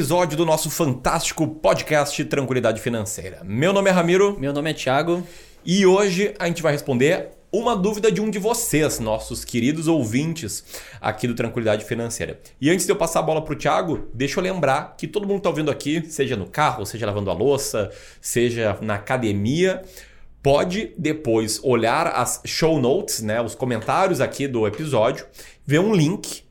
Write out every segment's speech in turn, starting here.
do nosso fantástico podcast Tranquilidade Financeira. Meu nome é Ramiro. Meu nome é Thiago. E hoje a gente vai responder uma dúvida de um de vocês, nossos queridos ouvintes aqui do Tranquilidade Financeira. E antes de eu passar a bola para o Thiago, deixa eu lembrar que todo mundo está ouvindo aqui, seja no carro, seja lavando a louça, seja na academia, pode depois olhar as show notes, né, os comentários aqui do episódio, ver um link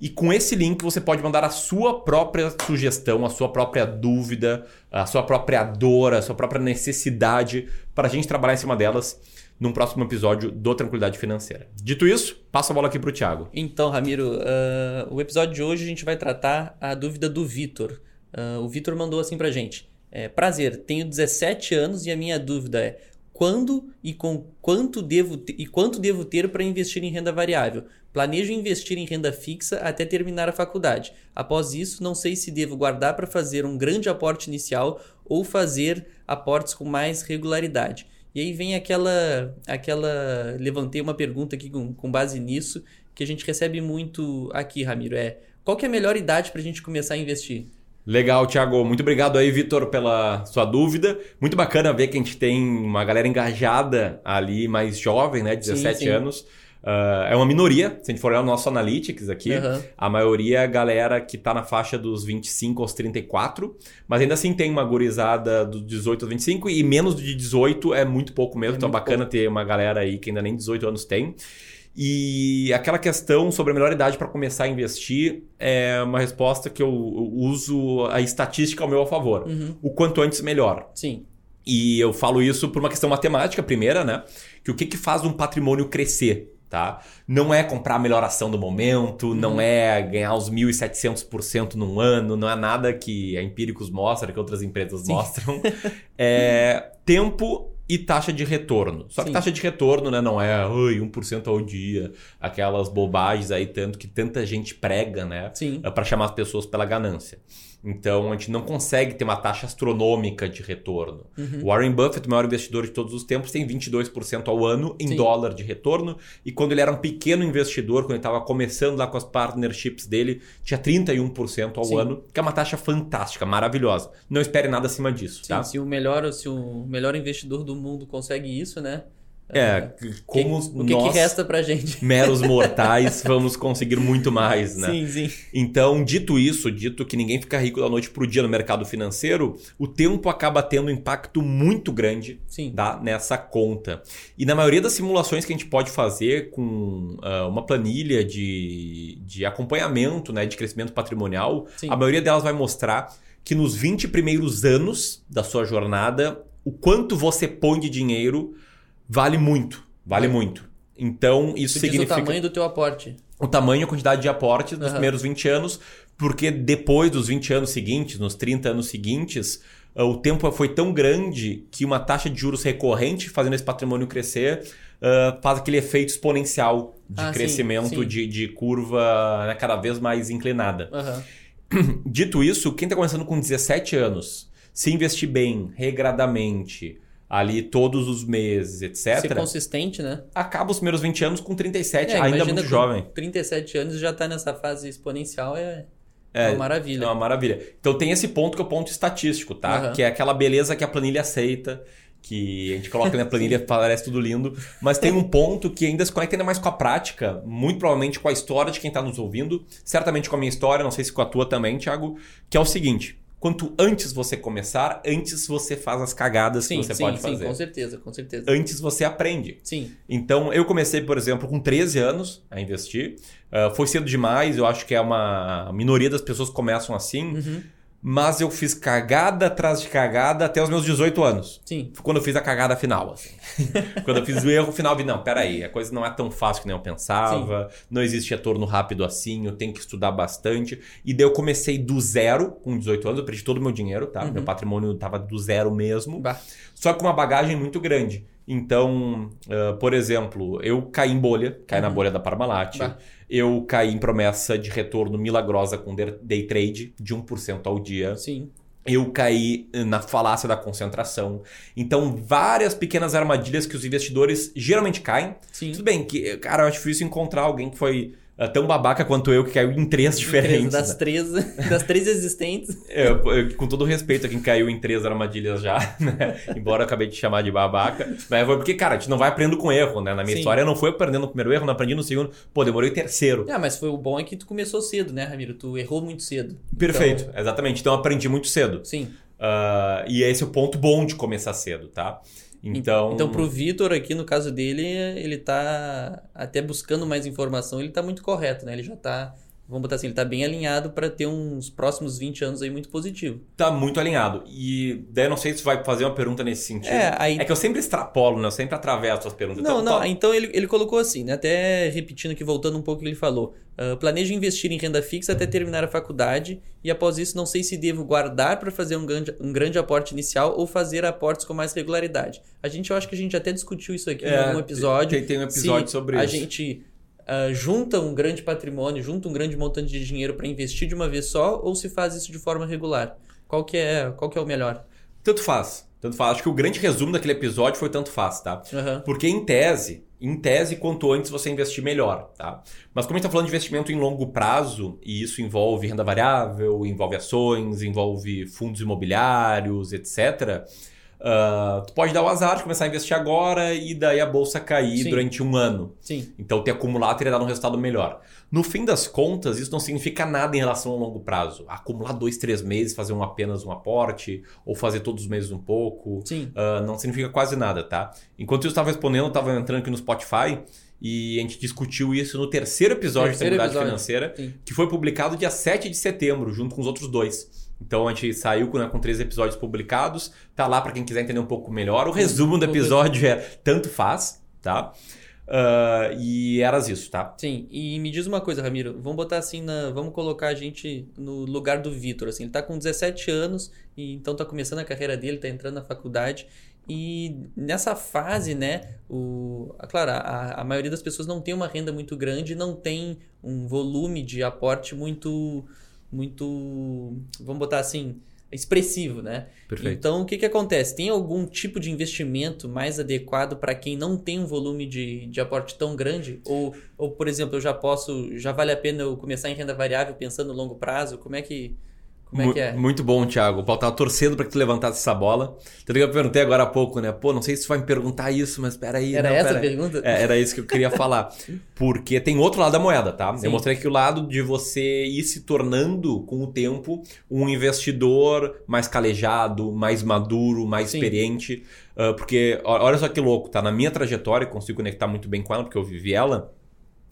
e com esse link você pode mandar a sua própria sugestão, a sua própria dúvida, a sua própria dor, a sua própria necessidade para a gente trabalhar em cima delas num próximo episódio do Tranquilidade Financeira. Dito isso, passo a bola aqui para o Thiago. Então, Ramiro, uh, o episódio de hoje a gente vai tratar a dúvida do Vitor. Uh, o Vitor mandou assim para gente. É, prazer, tenho 17 anos e a minha dúvida é quando e com quanto devo e quanto devo ter para investir em renda variável. Planejo investir em renda fixa até terminar a faculdade. Após isso, não sei se devo guardar para fazer um grande aporte inicial ou fazer aportes com mais regularidade. E aí vem aquela aquela levantei uma pergunta aqui com, com base nisso que a gente recebe muito aqui, Ramiro, é qual que é a melhor idade para a gente começar a investir? Legal, Thiago. Muito obrigado aí, Vitor, pela sua dúvida. Muito bacana ver que a gente tem uma galera engajada ali, mais jovem, né? 17 sim, sim. anos. Uh, é uma minoria, se a gente for olhar o nosso Analytics aqui, uhum. a maioria é a galera que está na faixa dos 25 aos 34, mas ainda assim tem uma gurizada dos 18 aos 25 e menos de 18 é muito pouco mesmo, é então é bacana pouco. ter uma galera aí que ainda nem 18 anos tem. E aquela questão sobre a melhor idade para começar a investir é uma resposta que eu uso a estatística ao meu favor. Uhum. O quanto antes, melhor. Sim. E eu falo isso por uma questão matemática, primeira, né? Que o que, que faz um patrimônio crescer? Tá? Não é comprar a melhor ação do momento, uhum. não é ganhar os 1.700% num ano, não é nada que a Empíricos mostra, que outras empresas Sim. mostram. é tempo e taxa de retorno. Só que Sim. taxa de retorno né, não é 1% ao dia, aquelas bobagens aí tanto que tanta gente prega né, para chamar as pessoas pela ganância. Então a gente não consegue ter uma taxa astronômica de retorno. Uhum. Warren Buffett, o maior investidor de todos os tempos, tem 22% ao ano em Sim. dólar de retorno. E quando ele era um pequeno investidor, quando ele estava começando lá com as partnerships dele, tinha 31% ao Sim. ano, que é uma taxa fantástica, maravilhosa. Não espere nada acima disso. Sim, tá? se, o melhor, se o melhor investidor do mundo consegue isso, né? É, é, como que, o que, nós, que resta pra gente? Meros mortais, vamos conseguir muito mais, né? Sim, sim. Então, dito isso, dito que ninguém fica rico da noite pro dia no mercado financeiro, o tempo acaba tendo um impacto muito grande sim. Tá, nessa conta. E na maioria das simulações que a gente pode fazer com uh, uma planilha de, de acompanhamento, né, de crescimento patrimonial, sim. a maioria delas vai mostrar que nos 20 primeiros anos da sua jornada, o quanto você põe de dinheiro vale muito. Vale é. muito. Então, isso significa. o tamanho do teu aporte. O tamanho e a quantidade de aporte nos uhum. primeiros 20 anos, porque depois dos 20 anos seguintes, nos 30 anos seguintes, uh, o tempo foi tão grande que uma taxa de juros recorrente, fazendo esse patrimônio crescer, uh, faz aquele efeito exponencial de ah, crescimento sim, sim. De, de curva né, cada vez mais inclinada. Uhum. Dito isso, quem está começando com 17 anos, se investir bem, regradamente, ali todos os meses, etc. Ser consistente, né? Acaba os primeiros 20 anos com 37, é, ainda muito jovem. 37 anos já está nessa fase exponencial, é, é, uma maravilha. É uma maravilha. Então tem esse ponto que é o ponto estatístico, tá? Uhum. Que é aquela beleza que a planilha aceita, que a gente coloca na planilha parece tudo lindo, mas tem um ponto que ainda se conecta ainda mais com a prática, muito provavelmente com a história de quem está nos ouvindo, certamente com a minha história, não sei se com a tua também, Thiago, que é o seguinte quanto antes você começar, antes você faz as cagadas sim, que você sim, pode fazer. Sim, com certeza, com certeza. Antes você aprende. Sim. Então, eu comecei, por exemplo, com 13 anos a investir. Uh, foi cedo demais, eu acho que é uma minoria das pessoas começam assim. Uhum. Mas eu fiz cagada atrás de cagada até os meus 18 anos. Sim. Foi quando eu fiz a cagada final, assim. quando eu fiz o erro final, eu vi, não, peraí, a coisa não é tão fácil que nem eu pensava, não existe retorno rápido assim, eu tenho que estudar bastante. E daí eu comecei do zero, com 18 anos, eu perdi todo o meu dinheiro, tá? Meu patrimônio tava do zero mesmo, Bah. só com uma bagagem muito grande. Então, ah, por exemplo, eu caí em bolha, caí na bolha da Parmalat. Bah. Eu caí em promessa de retorno milagrosa com day trade de 1% ao dia. Sim. Eu caí na falácia da concentração. Então, várias pequenas armadilhas que os investidores geralmente caem. Sim. Tudo bem que, cara, eu acho difícil encontrar alguém que foi tão babaca quanto eu, que caiu em três diferentes. Das né? três, das três existentes. É, eu- eu- com todo respeito a quem caiu em três armadilhas já, né? Embora eu acabei de chamar de babaca. Mas foi porque, cara, a gente não vai aprendendo com erro, né? Na minha Sim. história, eu não fui aprendendo no primeiro erro, não aprendi no segundo. Pô, demorei o terceiro. Ah, mas foi o bom é que tu começou cedo, né, Ramiro? Tu errou muito cedo. Perfeito, Então, exatamente. Então eu aprendi muito cedo. sim. Ah, e esse é o ponto bom de começar cedo, tá? Então. Então, pro Vitor aqui, no caso dele, ele tá até buscando mais informação, ele tá muito correto, né? Ele já tá, vamos botar assim, ele tá bem alinhado para ter uns próximos 20 anos aí muito positivo. Tá muito alinhado. E daí eu não sei se vai fazer uma pergunta nesse sentido. É, aí- É que eu sempre extrapolo, né? Eu sempre atravesso as perguntas. Não, então, não, tá- então ele, ele colocou assim, né? Até repetindo aqui, voltando um pouco o que ele falou. Ah, planejo investir em renda fixa até terminar a faculdade e após isso não sei se devo guardar para fazer um grande, um grande aporte inicial ou fazer aportes com mais regularidade. A gente, eu acho que a gente até discutiu isso aqui em É, algum episódio. tem- tem um episódio sobre a isso. gente ah, junta um grande patrimônio, junta um grande montante de dinheiro para investir de uma vez só ou se faz isso de forma regular. Qual que é, qual que é o melhor? Tanto faz. Tanto faz. Acho que o grande resumo daquele episódio foi tanto faz, tá? Aham. Porque em tese, em tese, quanto antes você investir melhor, tá? Mas como a gente tá falando de investimento em longo prazo, e isso envolve renda variável, envolve ações, envolve fundos imobiliários, etc. ah, tu pode dar o azar de começar a investir agora e daí a bolsa cair Sim. durante um ano. Sim. Então, ter acumulado teria dado um resultado melhor. No fim das contas, isso não significa nada em relação ao longo prazo. Acumular dois, três meses, fazer um apenas um aporte, ou fazer todos os meses um pouco, ah, não significa quase nada, tá? Enquanto eu estava respondendo, eu estava entrando aqui no Spotify e a gente discutiu isso no terceiro episódio Terceiro de Estabilidade. Financeira, Sim. que foi publicado dia 7 de setembro, junto com os outros dois. Então a gente saiu com, né, com três episódios publicados. Tá lá para quem quiser entender um pouco melhor. O resumo do episódio é tanto faz, tá? Ah, e eras isso, tá? Sim, e me diz uma coisa, Ramiro, vamos botar assim na, vamos colocar a gente no lugar do Vitor, assim, ele tá com 17 anos e então tá começando a carreira dele, tá entrando na faculdade e nessa fase, né, o, claro, a, a maioria das pessoas não tem uma renda muito grande, não tem um volume de aporte muito, muito, vamos botar assim, expressivo, né? Perfeito. Então, o que, que acontece? Tem algum tipo de investimento mais adequado para quem não tem um volume de, de aporte tão grande? Ou, ou, por exemplo, eu já posso, já vale a pena eu começar em renda variável pensando no longo prazo? Como é que, como é, que é? Muito bom, Thiago. O Paulo tava torcendo para que tu levantasse essa bola. Tanto que eu perguntei agora há pouco, né? Pô, não sei se tu vai me perguntar isso, mas peraí. Era não, essa a peraí. pergunta? É, era isso que eu queria falar. Porque tem outro lado da moeda, tá? Sim. Eu mostrei aqui o lado de você ir se tornando, com o tempo, um investidor mais calejado, mais maduro, mais Sim. experiente. Ah, porque, olha só que louco, tá? Na minha trajetória, consigo conectar muito bem com ela, porque eu vivi ela.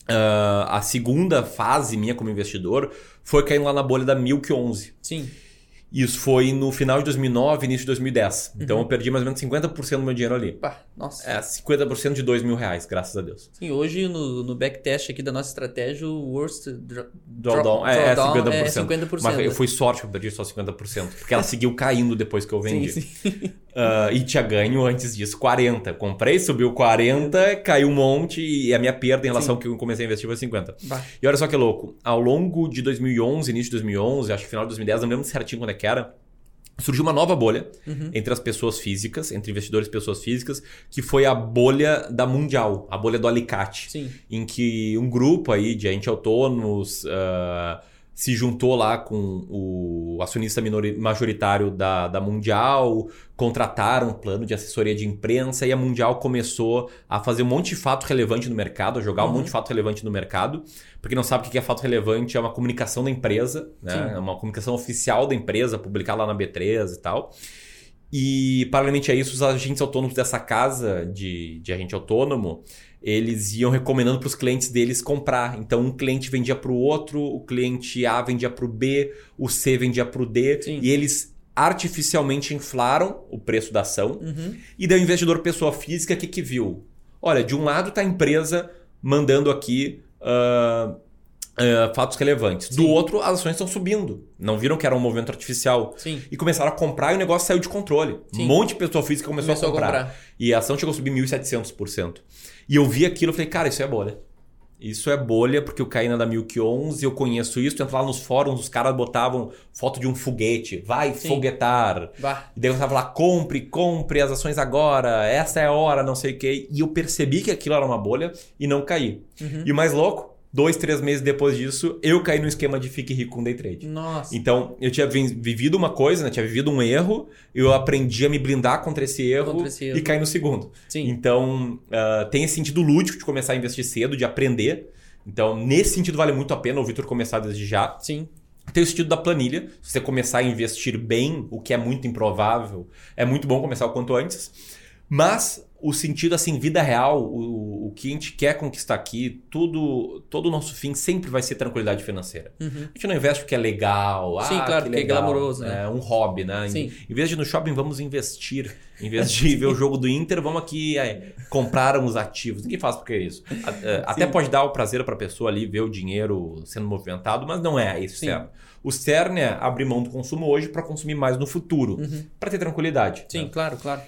Ah, a segunda fase minha como investidor foi caindo lá na bolha da Milk 11. Sim, Isso foi no final de 2009, início de 2010. Uhum. Então eu perdi mais ou menos 50% do meu dinheiro ali. pá, nossa. É, 50% de 2 mil reais, graças a Deus. Sim, hoje no, no backtest aqui da nossa estratégia, o worst Drawdown draw- é, é drawdown 50%. é 50%. Mas eu fui sorte que eu perdi só 50%. Porque ela seguiu caindo depois que eu vendi. Sim, sim. Ah, e tinha ganho antes disso 40. Comprei, subiu 40, caiu um monte e a minha perda em relação ao que eu comecei a investir foi 50. Bah. E olha só que louco. Ao longo de 2011, início de 2011, acho que final de 2010, não lembro certinho quando é que era, surgiu uma nova bolha Uhum. entre as pessoas físicas, entre investidores e pessoas físicas, que foi a bolha da Mundial, a bolha do alicate Sim, em que um grupo aí de agentes autônomos ah, se juntou lá com o acionista majoritário da, da Mundial, contrataram um plano de assessoria de imprensa e a Mundial começou a fazer um monte de fato relevante no mercado, a jogar um Uhum. monte de fato relevante no mercado. Pra quem não sabe o que é fato relevante, é uma comunicação da empresa, né? Sim. É uma comunicação oficial da empresa, publicada lá na B3 e tal. E, paralelamente a isso, os agentes autônomos dessa casa de, de agente autônomo, eles iam recomendando para os clientes deles comprar. Então, um cliente vendia para o outro, o cliente A vendia para o B, o C vendia para o D, Sim. e eles artificialmente inflaram o preço da ação. Uhum. E daí o investidor pessoa física, o que, que viu? Olha, de um lado está a empresa mandando aqui ah, ah, fatos relevantes. Do Sim. outro, as ações estão subindo. Não viram que era um movimento artificial. Sim. E começaram a comprar e o negócio saiu de controle. Sim. Um monte de pessoa física começou, Começou a, comprar. a comprar. E a ação chegou a subir 1.700%. E eu vi aquilo e falei, cara, isso é bolha. Isso é bolha, porque eu caí na da Milk 11, eu conheço isso. Tu entra lá nos fóruns, os caras botavam foto de um foguete. Vai Sim. foguetar. Bah. E daí eu tava lá, compre, compre as ações agora, essa é a hora, não sei o quê. E eu percebi que aquilo era uma bolha e não caí. Uhum. E o mais louco, dois, três meses depois disso, eu caí no esquema de fique rico com day trade. Nossa. Então, eu tinha vi- vivido uma coisa, né? Tinha vivido um erro, eu aprendi a me blindar contra esse erro, Contra esse erro. e caí no segundo. Sim. Então, ah, tem esse sentido lúdico de começar a investir cedo, de aprender. Então, nesse sentido, vale muito a pena o Vitor começar desde já. Sim. Tem o sentido da planilha. Se você começar a investir bem, o que é muito improvável, é muito bom começar o quanto antes. Mas o sentido, assim, vida real, o, o que a gente quer conquistar aqui, tudo, todo o nosso fim sempre vai ser tranquilidade financeira. Uhum. A gente não investe porque é legal. Sim, ah, claro, que porque é legal. glamouroso, né? É um hobby, né? Sim. Em, em vez de ir no shopping, vamos investir. Em vez de ver o jogo do Inter, vamos aqui é, comprar uns ativos. Ninguém faz porque é isso. É, Até pode dar o prazer para a pessoa ali ver o dinheiro sendo movimentado, mas não é esse o Sim. cerne. O cerne é abrir mão do consumo hoje para consumir mais no futuro, para ter tranquilidade. Uhum. Sim, né? claro, claro.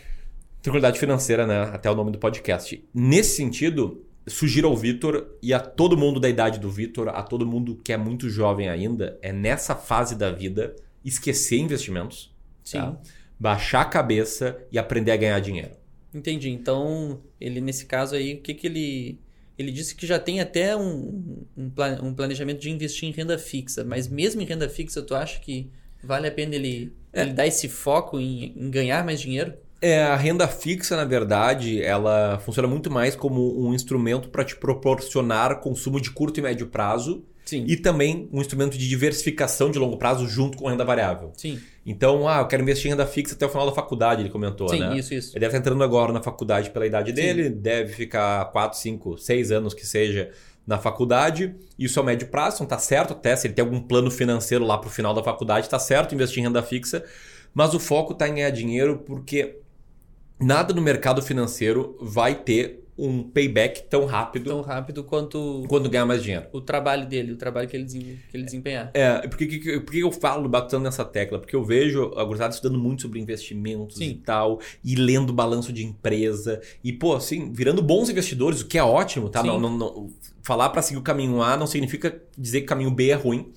Tranquilidade financeira, né? Até o nome do podcast. Nesse sentido, sugiro ao Vitor e a todo mundo da idade do Vitor, a todo mundo que é muito jovem ainda, é nessa fase da vida esquecer investimentos, Sim. tá? baixar a cabeça e aprender a ganhar dinheiro. Entendi. Então, ele nesse caso aí, o que que ele. Ele disse que já tem até um, um, um planejamento de investir em renda fixa, mas mesmo em renda fixa, tu acha que vale a pena ele, É. ele dar esse foco em, em ganhar mais dinheiro? É, a renda fixa, na verdade, ela funciona muito mais como um instrumento para te proporcionar consumo de curto e médio prazo Sim. e também um instrumento de diversificação de longo prazo junto com renda variável. Sim, Então, ah, eu quero investir em renda fixa até o final da faculdade, ele comentou, sim, né? isso, isso. Ele deve estar entrando agora na faculdade pela idade Sim. dele, deve ficar 4, 5, 6 anos que seja na faculdade. Isso é o médio prazo, então tá certo até. Se ele tem algum plano financeiro lá pro final da faculdade, tá certo investir em renda fixa. Mas o foco tá em ganhar dinheiro porque nada no mercado financeiro vai ter um payback tão rápido Tão rápido quanto quando ganhar mais dinheiro. o trabalho dele, o trabalho que ele, que ele desempenhar. É, por que, que- por que eu falo batendo nessa tecla? Porque eu vejo a gurizada estudando muito sobre investimentos Sim. e tal, e lendo balanço de empresa, e, pô, assim, virando bons investidores, o que é ótimo, tá? Não, não- não- falar para seguir o caminho A não significa dizer que o caminho B é ruim.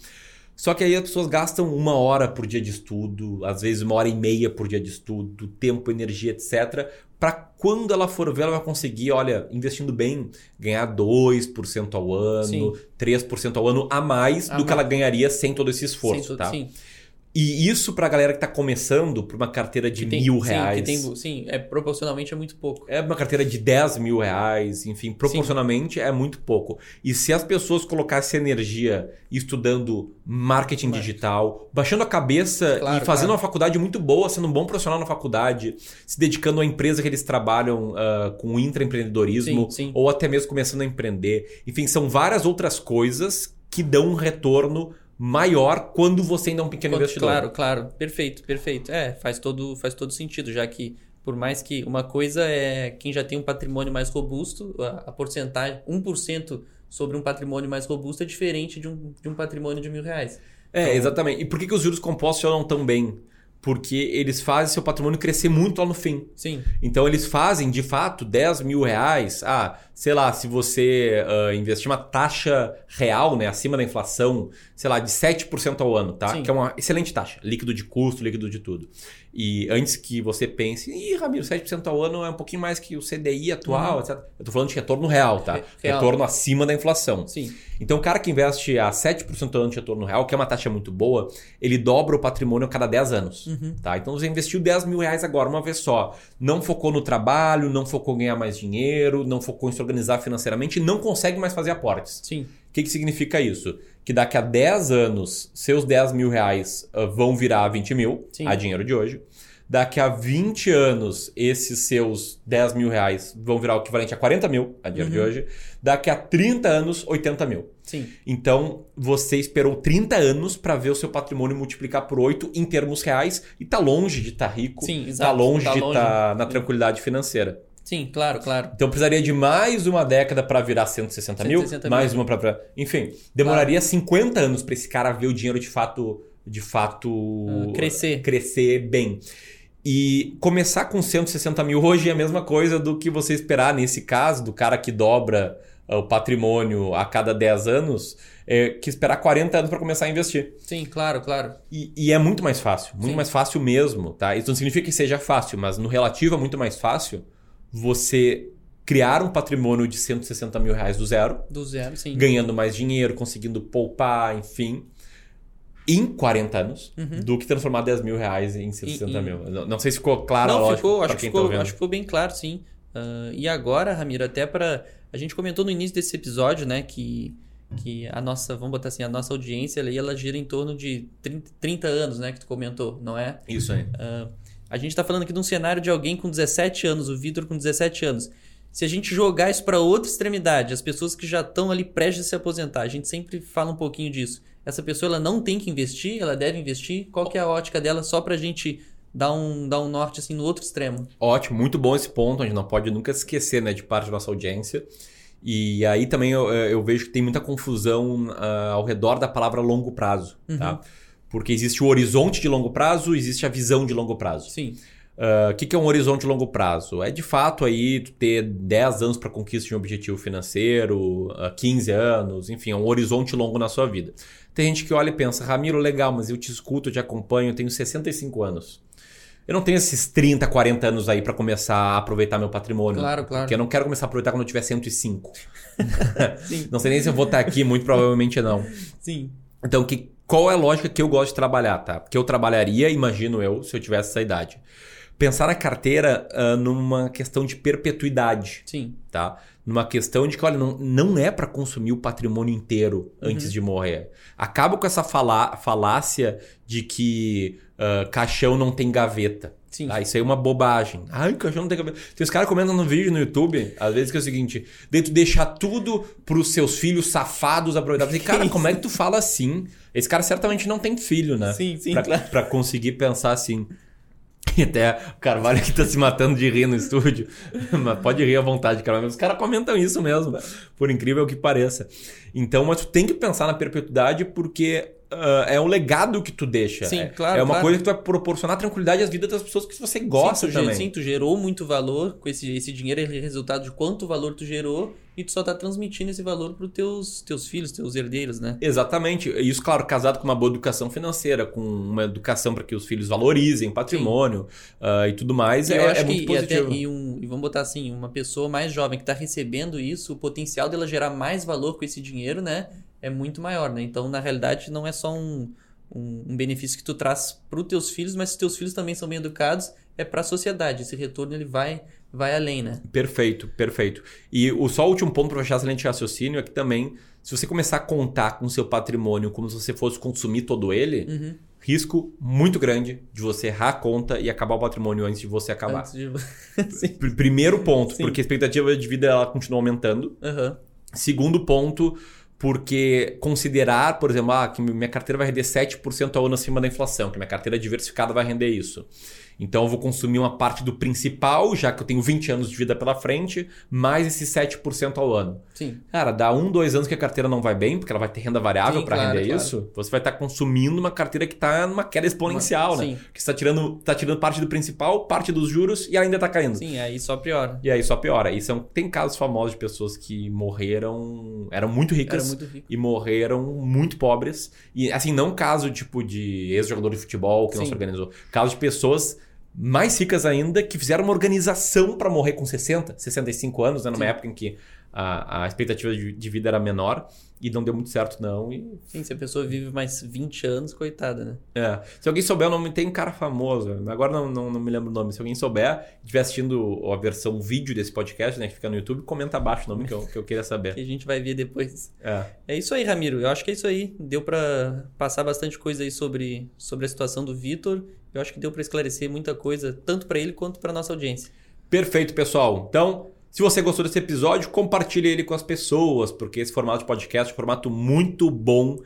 Só que aí as pessoas gastam uma hora por dia de estudo, às vezes uma hora e meia por dia de estudo, tempo, energia, etc. Para quando ela for ver, ela vai conseguir, olha, investindo bem, ganhar 2% ao ano, Sim. 3% ao ano a mais A do que mais. ela ganharia sem todo esse esforço, Sem- tá? Sim, E isso pra galera que tá começando por uma carteira de tem- mil sim, reais. que tem- sim, é, proporcionalmente é muito pouco. É uma carteira de 10 mil reais, enfim, proporcionalmente é muito pouco. E se as pessoas colocassem energia estudando marketing Marketing. digital, baixando a cabeça Claro, e fazendo claro. uma faculdade muito boa, sendo um bom profissional na faculdade, se dedicando à empresa que eles trabalham ah, com intraempreendedorismo, Sim, sim. ou até mesmo começando a empreender. Enfim, são várias outras coisas que dão um retorno maior quando você ainda é um pequeno Quanto- investidor. Claro, claro. Perfeito, perfeito. É, faz todo, faz todo sentido, já que por mais que uma coisa é quem já tem um patrimônio mais robusto, a, a porcentagem, 1% sobre um patrimônio mais robusto é diferente de um, de um patrimônio de mil reais. É, Então- exatamente. E por que, que os juros compostos funcionam tão bem? Porque eles fazem seu patrimônio crescer muito lá no fim. Sim, Então eles fazem, de fato, 10 mil reais. Ah, sei lá, se você ah, investir uma taxa real, né, acima da inflação, sei lá, de 7% ao ano, tá? Sim. Que é uma excelente taxa. Líquido de custo, líquido de tudo. E antes que você pense, ih, Ramiro, 7% ao ano é um pouquinho mais que o CDI atual, etc. Eu tô falando de retorno real, tá? Re- real. Retorno acima da inflação. sim, Então, o cara que investe a 7% ao ano de retorno real, que é uma taxa muito boa, ele dobra o patrimônio a cada 10 anos. Uhum. Tá? Então, você investiu 10 mil reais agora, uma vez só. Não focou no trabalho, não focou em ganhar mais dinheiro, não focou em se organizar financeiramente e não consegue mais fazer aportes. sim, O que, que significa isso? Que daqui a 10 anos, seus 10 mil reais ah, vão virar 20 mil, Sim. a dinheiro de hoje. Daqui a 20 anos, esses seus 10 mil reais vão virar o equivalente a 40 mil, a de Uhum. hoje. Daqui a 30 anos, 80 mil. Sim. Então, você esperou 30 anos para ver o seu patrimônio multiplicar por 8 em termos reais e tá longe de estar rico, Sim, tá exato, longe tá de estar na tranquilidade financeira. Sim, claro, claro. Então precisaria de mais uma década para virar 160 mil, 160 mil. mais uma para, enfim, demoraria 50 anos para esse cara ver o dinheiro de fato, de fato Ah, crescer. crescer bem. E começar com 160 mil hoje é a mesma coisa do que você esperar nesse caso do cara que dobra ah, o patrimônio a cada 10 anos, é, que esperar 40 anos para começar a investir. Sim, claro, claro. E, e é muito mais fácil, muito Sim. mais fácil mesmo, tá? Isso não significa que seja fácil, mas no relativo é muito mais fácil você criar um patrimônio de 160 mil reais do zero, Do zero, sim. ganhando mais dinheiro, conseguindo poupar, enfim, em 40 anos, Uhum. do que transformar 10 mil reais em 160 em- mil. Não, não sei se ficou claro a Não, lógica ficou, acho que quem ficou, tá acho que ficou bem claro, sim. Ah, e agora, Ramiro, até para A gente comentou no início desse episódio, né, que, que a nossa, vamos botar assim, a nossa audiência ali, ela gira em torno de 30, 30 anos, né, que tu comentou, não é? Isso aí. A gente tá falando aqui de um cenário de alguém com 17 anos, o Vitor com 17 anos. Se a gente jogar isso para outra extremidade, as pessoas que já estão ali prestes a se aposentar, a gente sempre fala um pouquinho disso. Essa pessoa ela não tem que investir, ela deve investir. Qual que é a ótica dela só pra gente dar um, dar um norte assim no outro extremo? Ótimo, muito bom esse ponto, a gente não pode nunca esquecer, né, de parte da nossa audiência. E aí também eu, eu vejo que tem muita confusão ah, ao redor da palavra longo prazo, tá? Porque existe o horizonte de longo prazo, existe a visão de longo prazo. Sim. Ah, O que, que é um horizonte de longo prazo? É de fato aí tu ter 10 anos para conquista de um objetivo financeiro, ah, 15 anos, enfim, é um horizonte longo na sua vida. Tem gente que olha e pensa, Ramiro, legal, mas eu te escuto, eu te acompanho, eu tenho 65 anos. Eu não tenho esses 30, 40 anos aí para começar a aproveitar meu patrimônio. Claro, claro. Porque eu não quero começar a aproveitar quando eu tiver 105. Sim. Não sei nem se eu vou estar aqui, muito provavelmente não. Sim. Então, que, qual é a lógica que eu gosto de trabalhar, tá? Que eu trabalharia, imagino eu, se eu tivesse essa idade. Pensar na carteira ah, numa questão de perpetuidade, Sim. tá? Numa questão de que, olha, não, não é para consumir o patrimônio inteiro antes de morrer. Acaba com essa falá falácia de que ah, caixão não tem gaveta. Sim. Ah, isso aí é uma bobagem. Ai, caixão não tem gaveta. Tem os caras comentam no vídeo no YouTube, às vezes que é o seguinte: daí tu deixar tudo pros seus filhos safados aproveitar. Falei, cara, como é que tu fala assim? Esse cara certamente não tem filho, né? Sim, sim, pra, claro. pra conseguir pensar assim. E até o Carvalho aqui tá se matando de rir no estúdio. Mas pode rir à vontade, cara. Mas os caras comentam isso mesmo, por incrível que pareça. Então, mas tu tem que pensar na perpetuidade porque ah, é um legado que tu deixa. Sim, é, claro, É uma claro. coisa que tu vai proporcionar tranquilidade às vidas das pessoas que você gosta sim, tu, também. Sim, tu gerou muito valor com esse, esse dinheiro, é resultado de quanto valor tu gerou e tu só tá transmitindo esse valor pros teus, teus filhos, teus herdeiros, né? Exatamente. Isso, claro, casado com uma boa educação financeira, com uma educação para que os filhos valorizem patrimônio ah, e tudo mais, E é, eu acho é que muito e, até, positivo. e, um, e vamos botar assim, uma pessoa mais jovem que está recebendo isso, o potencial dela gerar mais valor com esse dinheiro, né, é muito maior, né? Então, na realidade, não é só um, um, um benefício que tu traz para os teus filhos, mas se teus filhos também são bem educados, é para a sociedade. Esse retorno ele vai, vai além, né? Perfeito, perfeito. E o só o último ponto para fechar essa lente de raciocínio é que também, se você começar a contar com o seu patrimônio como se você fosse consumir todo ele, Uhum. risco muito grande de você errar a conta e acabar o patrimônio antes de você acabar. Antes de... Primeiro ponto, Sim. porque a expectativa de vida ela continua aumentando. Aham. Segundo ponto, porque considerar, por exemplo, ah, que minha carteira vai render 7% ao ano acima da inflação, que minha carteira diversificada vai render isso. Então eu vou consumir uma parte do principal, já que eu tenho 20 anos de vida pela frente, mais esses 7% ao ano. Sim. Cara, dá um, dois anos que a carteira não vai bem, porque ela vai ter renda variável para claro, render claro. isso, você vai estar consumindo uma carteira que está numa queda exponencial, né? sim. Que você está tirando, tá tirando parte do principal, parte dos juros e ainda está caindo. Sim, aí só piora. E aí só piora. E são, tem casos famosos de pessoas que morreram, eram muito ricas Era muito e morreram muito pobres. E assim, não caso tipo de ex-jogador de futebol que não Sim. se organizou. Caso de pessoas mais ricas ainda que fizeram uma organização para morrer com 60, 65 anos, né? numa Sim. época em que a, a expectativa de, de vida era menor e não deu muito certo, não. E Sim, se a pessoa vive mais 20 anos, coitada, né? É. Se alguém souber o nome, tem um cara famoso. Agora não, não, não me lembro o nome. Se alguém souber, estiver assistindo a versão vídeo desse podcast, né? Que fica no YouTube, comenta abaixo o nome que eu, que eu queria Que saber. a gente vai ver depois. É. É isso aí, Ramiro. Eu acho que é isso aí. Deu pra passar bastante coisa aí sobre, sobre a situação do Vitor. Eu acho que deu pra esclarecer muita coisa, tanto pra ele quanto pra nossa audiência. Perfeito, pessoal. Então, se você gostou desse episódio, compartilhe ele com as pessoas, porque esse formato de podcast é um formato muito bom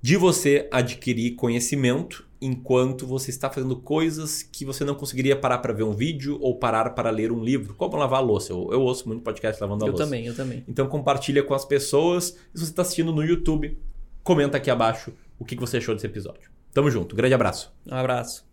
de você adquirir conhecimento enquanto você está fazendo coisas que você não conseguiria parar para ver um vídeo ou parar para ler um livro, como lavar a louça. Eu, eu ouço muito podcast lavando a Eu louça. também, eu também. Então compartilha com as pessoas. Se você está assistindo no YouTube, comenta aqui abaixo o que que você achou desse episódio. Tamo junto. Grande abraço. Um abraço.